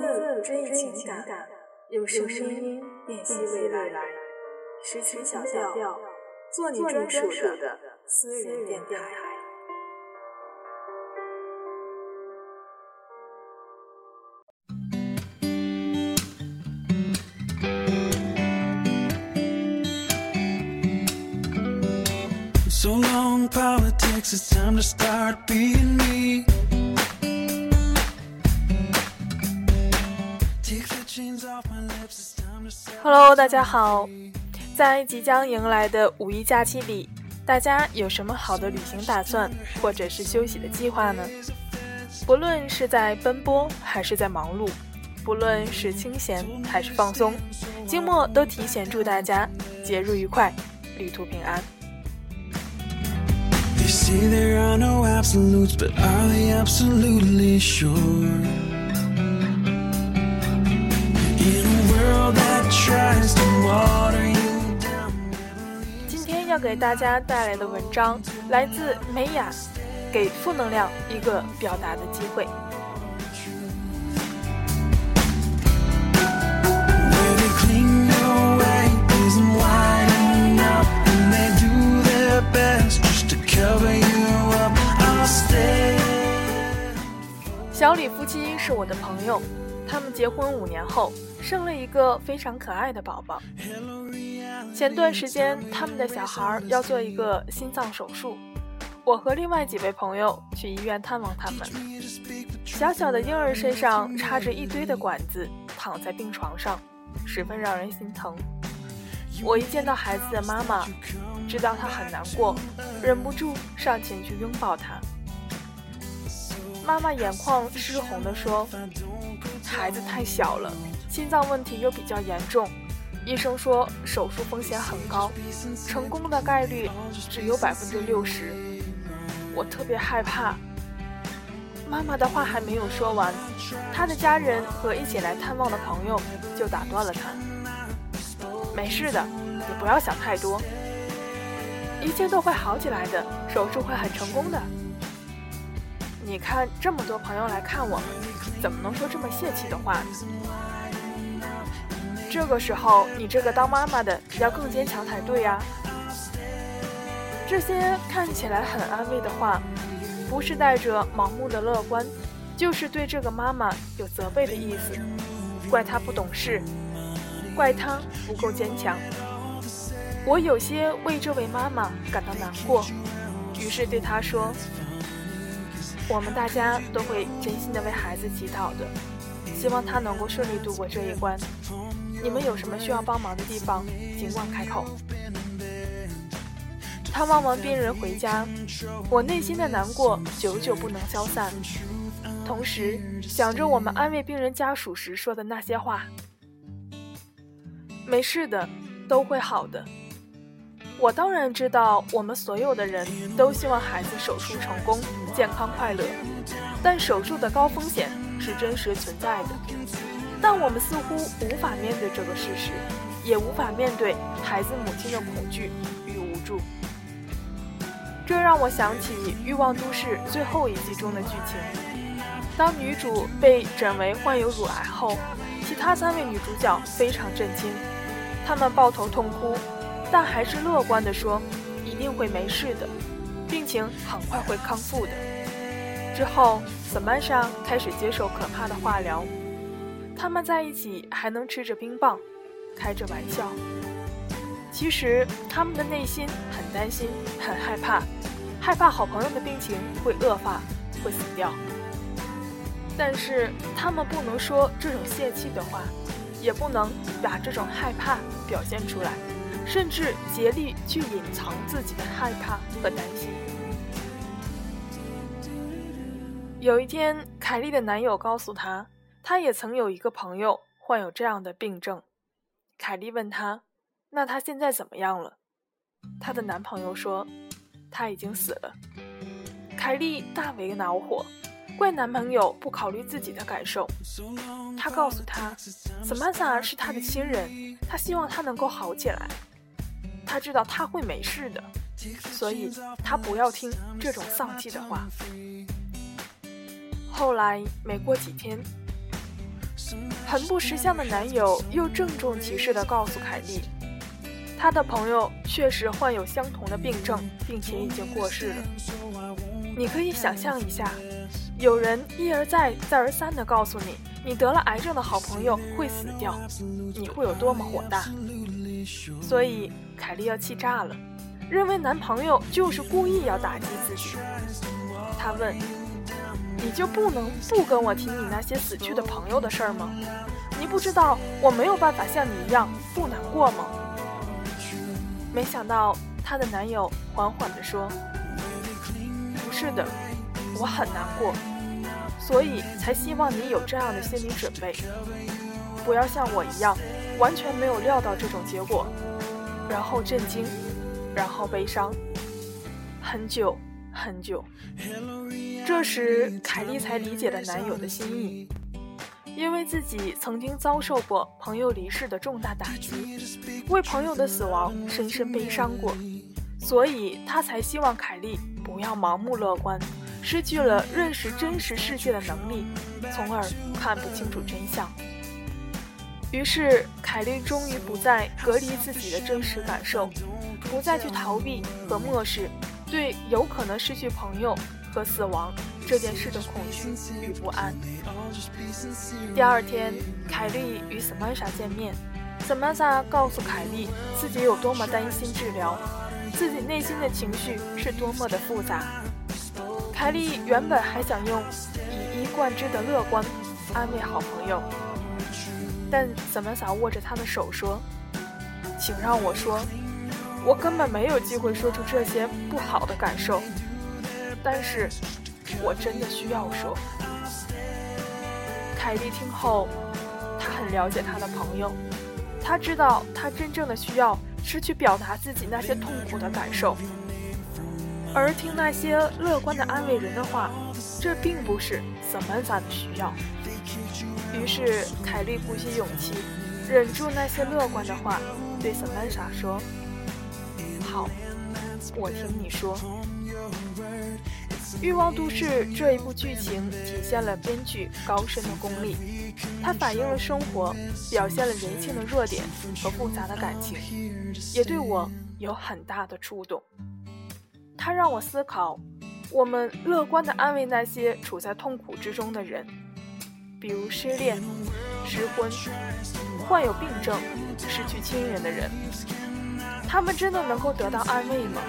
字追忆情感，用声音辨析未来。时情小调，做你专属的私人电台。Hello，大家好！在即将迎来的五一假期里，大家有什么好的旅行打算，或者是休息的计划呢？不论是在奔波还是在忙碌，不论是清闲还是放松，静默都提前祝大家节日愉快，旅途平安。今天要给大家带来的文章来自美雅，给负能量一个表达的机会。小李夫妻是我的朋友，他们结婚五年后生了一个非常可爱的宝宝。前段时间他们的小孩要做一个心脏手术，我和另外几位朋友去医院探望他们。小小的婴儿身上插着一堆的管子，躺在病床上，十分让人心疼。我一见到孩子的妈妈，知道她很难过，忍不住上前去拥抱她。妈妈眼眶湿红地说：“孩子太小了，心脏问题又比较严重，医生说手术风险很高，成功的概率只有百分之六十。我特别害怕。”妈妈的话还没有说完，她的家人和一起来探望的朋友就打断了她：“没事的，你不要想太多，一切都会好起来的，手术会很成功的。”你看，这么多朋友来看我们，怎么能说这么泄气的话呢？这个时候，你这个当妈妈的要更坚强才对呀。这些看起来很安慰的话，不是带着盲目的乐观，就是对这个妈妈有责备的意思，怪她不懂事，怪她不够坚强。我有些为这位妈妈感到难过，于是对她说。我们大家都会真心的为孩子祈祷的，希望他能够顺利度过这一关。你们有什么需要帮忙的地方，尽管开口。探望完病人回家，我内心的难过久久不能消散，同时想着我们安慰病人家属时说的那些话：“没事的，都会好的。”我当然知道，我们所有的人都希望孩子手术成功、健康快乐，但手术的高风险是真实存在的。但我们似乎无法面对这个事实，也无法面对孩子母亲的恐惧与无助。这让我想起《欲望都市》最后一集中的剧情：当女主被诊为患有乳癌后，其他三位女主角非常震惊，她们抱头痛哭。但还是乐观地说，一定会没事的，病情很快会康复的。之后，萨曼莎开始接受可怕的化疗，他们在一起还能吃着冰棒，开着玩笑。其实，他们的内心很担心，很害怕，害怕好朋友的病情会恶化，会死掉。但是，他们不能说这种泄气的话，也不能把这种害怕表现出来。甚至竭力去隐藏自己的害怕和担心。有一天，凯莉的男友告诉她，她也曾有一个朋友患有这样的病症。凯莉问他：“那他现在怎么样了？”她的男朋友说：“他已经死了。”凯莉大为恼火，怪男朋友不考虑自己的感受。她告诉他，Samantha 是他的亲人，他希望他能够好起来。他知道他会没事的，所以他不要听这种丧气的话。后来没过几天，很不识相的男友又郑重其事地告诉凯莉，他的朋友确实患有相同的病症，并且已经过世了。你可以想象一下，有人一而再、再而三地告诉你，你得了癌症的好朋友会死掉，你会有多么火大？所以凯莉要气炸了，认为男朋友就是故意要打击自己。她问。你就不能不跟我提你那些死去的朋友的事儿吗？你不知道我没有办法像你一样不难过吗？没想到她的男友缓缓地说：“不是的，我很难过，所以才希望你有这样的心理准备，不要像我一样完全没有料到这种结果，然后震惊，然后悲伤，很久。”很久，这时凯莉才理解了男友的心意，因为自己曾经遭受过朋友离世的重大打击，为朋友的死亡深深悲伤过，所以他才希望凯莉不要盲目乐观，失去了认识真实世界的能力，从而看不清楚真相。于是，凯莉终于不再隔离自己的真实感受，不再去逃避和漠视。对有可能失去朋友和死亡这件事的恐惧与不安。第二天，凯莉与 Samantha 见面，Samantha 告诉凯莉自己有多么担心治疗，自己内心的情绪是多么的复杂。凯莉原本还想用以一贯之的乐观安慰好朋友，但 Samantha 握着他的手说：“请让我说。”我根本没有机会说出这些不好的感受，但是我真的需要说。凯蒂听后，她很了解她的朋友，她知道他真正的需要是去表达自己那些痛苦的感受，而听那些乐观的安慰人的话，这并不是 Samantha 的需要。于是凯莉鼓起勇气，忍住那些乐观的话，对萨曼莎说。好，我听你说，《欲望都市》这一部剧情体现了编剧高深的功力，它反映了生活，表现了人性的弱点和复杂的感情，也对我有很大的触动。它让我思考，我们乐观地安慰那些处在痛苦之中的人，比如失恋、失婚、患有病症、失去亲人的人。他们真的能够得到安慰吗？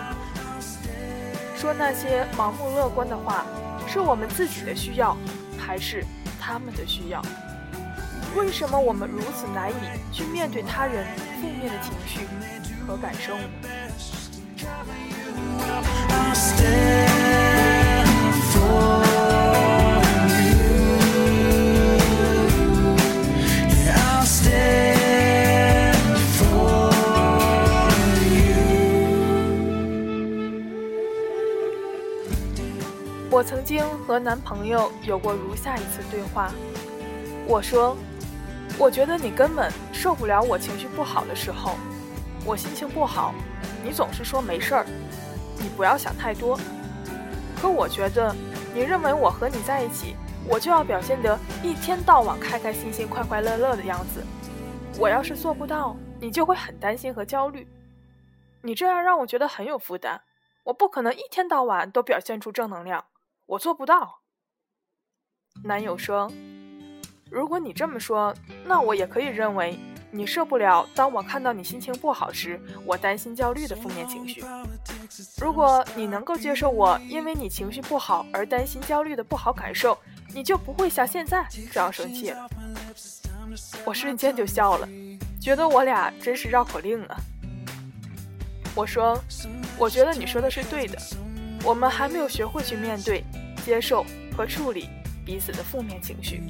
说那些盲目乐观的话，是我们自己的需要，还是他们的需要？为什么我们如此难以去面对他人负面的情绪和感受呢？和男朋友有过如下一次对话，我说：“我觉得你根本受不了我情绪不好的时候，我心情不好，你总是说没事儿，你不要想太多。可我觉得你认为我和你在一起，我就要表现得一天到晚开开心心、快快乐乐的样子。我要是做不到，你就会很担心和焦虑。你这样让我觉得很有负担，我不可能一天到晚都表现出正能量。”我做不到。男友说：“如果你这么说，那我也可以认为你受不了。当我看到你心情不好时，我担心、焦虑的负面情绪。如果你能够接受我因为你情绪不好而担心、焦虑的不好感受，你就不会像现在这样生气了。”我瞬间就笑了，觉得我俩真是绕口令啊。我说：“我觉得你说的是对的。”我们还没有学会去面对、接受和处理彼此的负面情绪。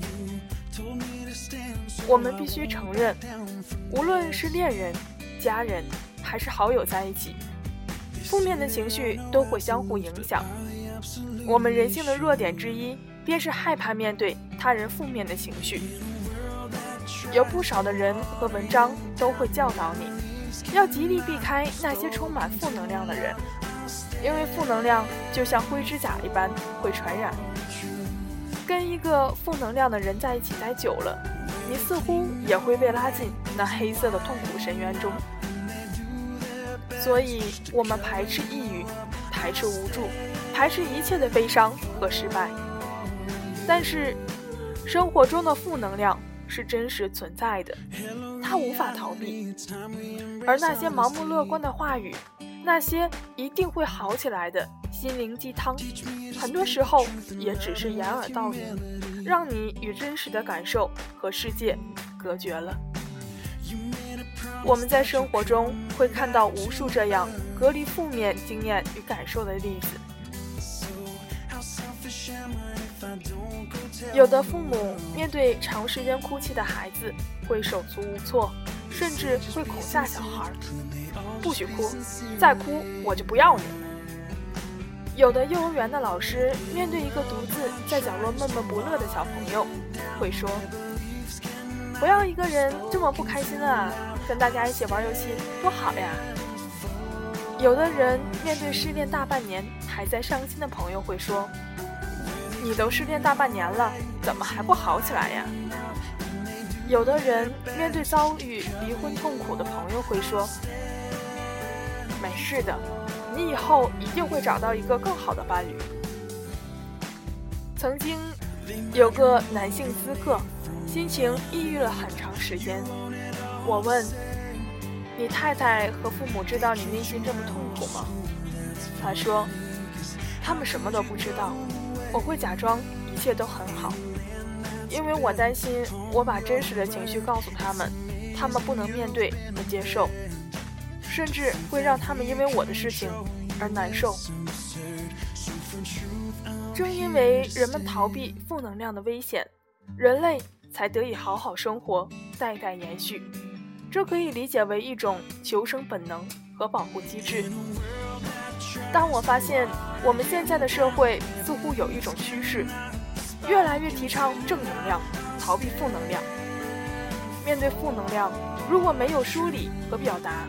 我们必须承认，无论是恋人、家人还是好友在一起，负面的情绪都会相互影响。我们人性的弱点之一，便是害怕面对他人负面的情绪。有不少的人和文章都会教导你，要极力避开那些充满负能量的人。因为负能量就像灰指甲一般会传染，跟一个负能量的人在一起待久了，你似乎也会被拉进那黑色的痛苦深渊中。所以，我们排斥抑郁，排斥无助，排斥一切的悲伤和失败。但是，生活中的负能量是真实存在的，它无法逃避。而那些盲目乐观的话语，那些一定会好起来的心灵鸡汤，很多时候也只是掩耳盗铃，让你与真实的感受和世界隔绝了。我们在生活中会看到无数这样隔离负面经验与感受的例子。有的父母面对长时间哭泣的孩子，会手足无措，甚至会恐吓小孩：“不许哭，再哭我就不要你。”有的幼儿园的老师面对一个独自在角落闷闷不乐的小朋友，会说：“不要一个人这么不开心啊，跟大家一起玩游戏多好呀。”有的人面对失恋大半年还在伤心的朋友，会说。你都失恋大半年了，怎么还不好起来呀？有的人面对遭遇离婚痛苦的朋友会说：“没事的，你以后一定会找到一个更好的伴侣。”曾经有个男性咨客，心情抑郁了很长时间。我问：“你太太和父母知道你内心这么痛苦吗？”他说：“他们什么都不知道。”我会假装一切都很好，因为我担心我把真实的情绪告诉他们，他们不能面对和接受，甚至会让他们因为我的事情而难受。正因为人们逃避负能量的危险，人类才得以好好生活，代代延续。这可以理解为一种求生本能和保护机制。当我发现我们现在的社会似乎有一种趋势，越来越提倡正能量，逃避负能量。面对负能量，如果没有梳理和表达，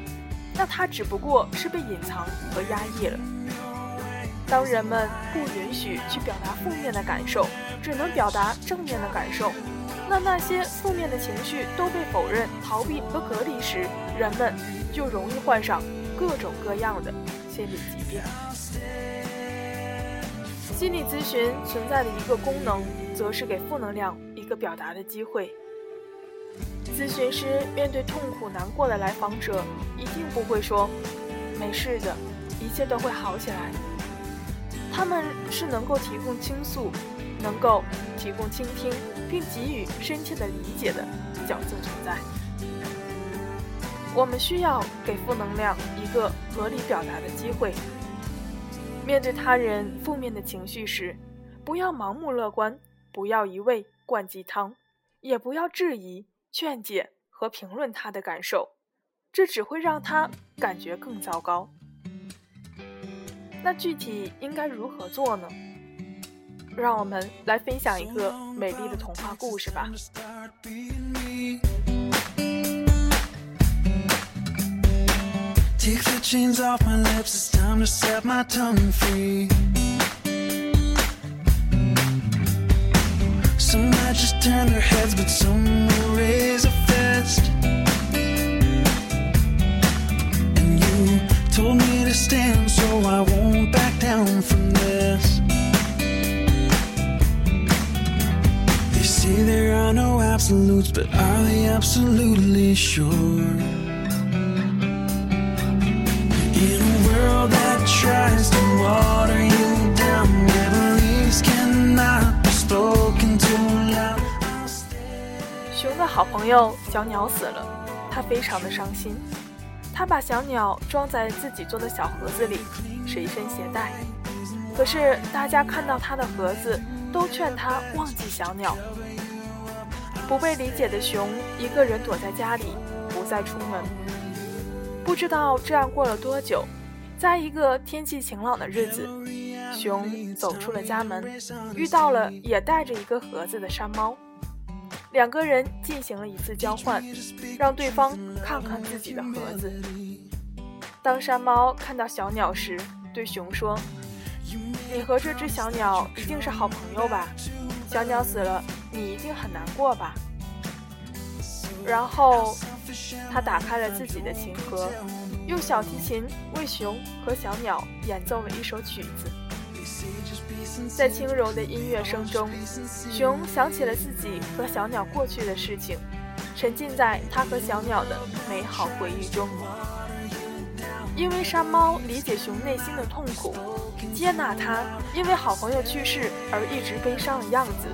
那它只不过是被隐藏和压抑了。当人们不允许去表达负面的感受，只能表达正面的感受，那那些负面的情绪都被否认、逃避和隔离时，人们就容易患上各种各样的。心理疾病，心理咨询存在的一个功能，则是给负能量一个表达的机会。咨询师面对痛苦难过的来访者，一定不会说“没事的，一切都会好起来”。他们是能够提供倾诉，能够提供倾听，并给予深切的理解的角色存在。我们需要给负能量一个合理表达的机会。面对他人负面的情绪时，不要盲目乐观，不要一味灌鸡汤，也不要质疑、劝解和评论他的感受，这只会让他感觉更糟糕。那具体应该如何做呢？让我们来分享一个美丽的童话故事吧。Take the chains off my lips, it's time to set my tongue free. Some might just turn their heads, but some will raise a fist. And you told me to stand, so I won't back down from this. They say there are no absolutes, but are they absolutely sure? 好朋友小鸟死了，他非常的伤心。他把小鸟装在自己做的小盒子里，随身携带。可是大家看到他的盒子，都劝他忘记小鸟。不被理解的熊一个人躲在家里，不再出门。不知道这样过了多久。在一个天气晴朗的日子，熊走出了家门，遇到了也带着一个盒子的山猫。两个人进行了一次交换，让对方看看自己的盒子。当山猫看到小鸟时，对熊说：“你和这只小鸟一定是好朋友吧？小鸟死了，你一定很难过吧？”然后，他打开了自己的琴盒，用小提琴为熊和小鸟演奏了一首曲子。在轻柔的音乐声中，熊想起了自己和小鸟过去的事情，沉浸在他和小鸟的美好回忆中。因为山猫理解熊内心的痛苦，接纳他因为好朋友去世而一直悲伤的样子，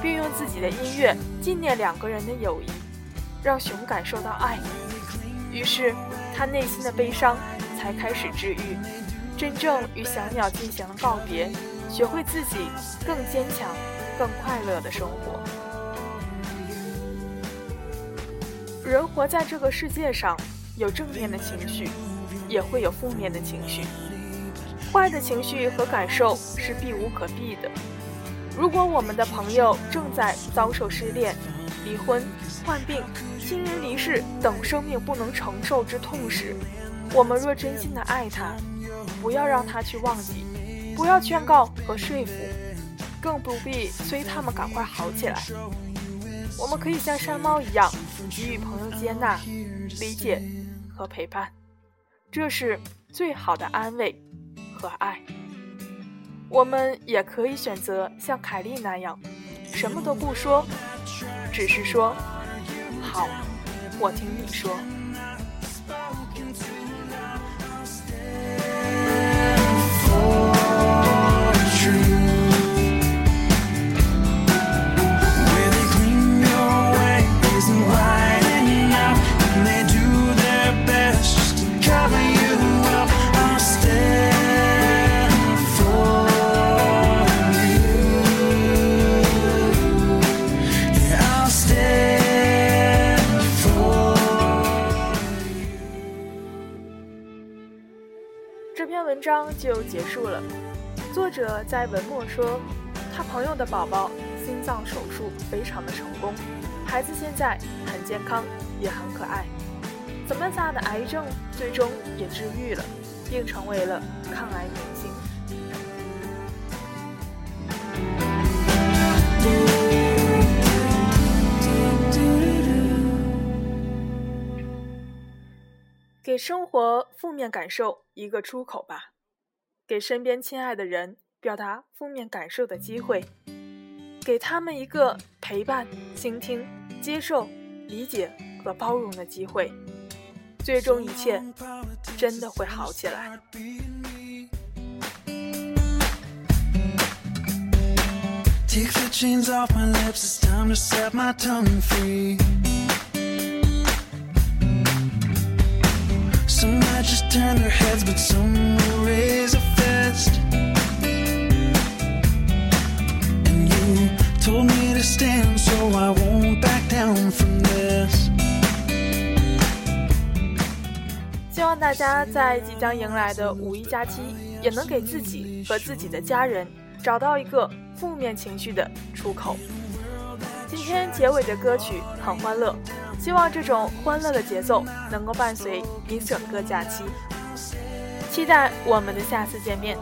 并用自己的音乐纪念两个人的友谊，让熊感受到爱。于是，他内心的悲伤才开始治愈，真正与小鸟进行了告别，学会自己更坚强、更快乐的生活。人活在这个世界上，有正面的情绪。也会有负面的情绪，坏的情绪和感受是避无可避的。如果我们的朋友正在遭受失恋、离婚、患病、亲人离世等生命不能承受之痛时，我们若真心的爱他，不要让他去忘记，不要劝告和说服，更不必催他们赶快好起来。我们可以像山猫一样，给予朋友接纳、理解和陪伴。这是最好的安慰和爱。我们也可以选择像凯莉那样，什么都不说，只是说“好，我听你说”。章就结束了。作者在文末说，他朋友的宝宝心脏手术非常的成功，孩子现在很健康，也很可爱。怎么咋的癌症最终也治愈了，并成为了抗癌明星。给生活负面感受一个出口吧，给身边亲爱的人表达负面感受的机会，给他们一个陪伴、倾听、接受、理解和包容的机会，最终一切真的会好起来。希望大家在即将迎来的五一假期，也能给自己和自己的家人找到一个负面情绪的出口。今天结尾的歌曲很欢乐。希望这种欢乐的节奏能够伴随你整个假期，期待我们的下次见面。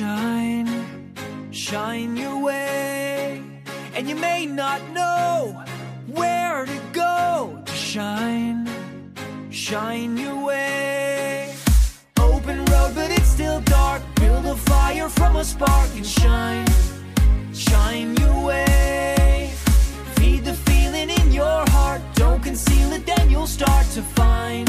Shine, shine your way. And you may not know where to go to shine, shine your way. Open road, but it's still dark. Build a fire from a spark and shine, shine your way. Feed the feeling in your heart. Don't conceal it, then you'll start to find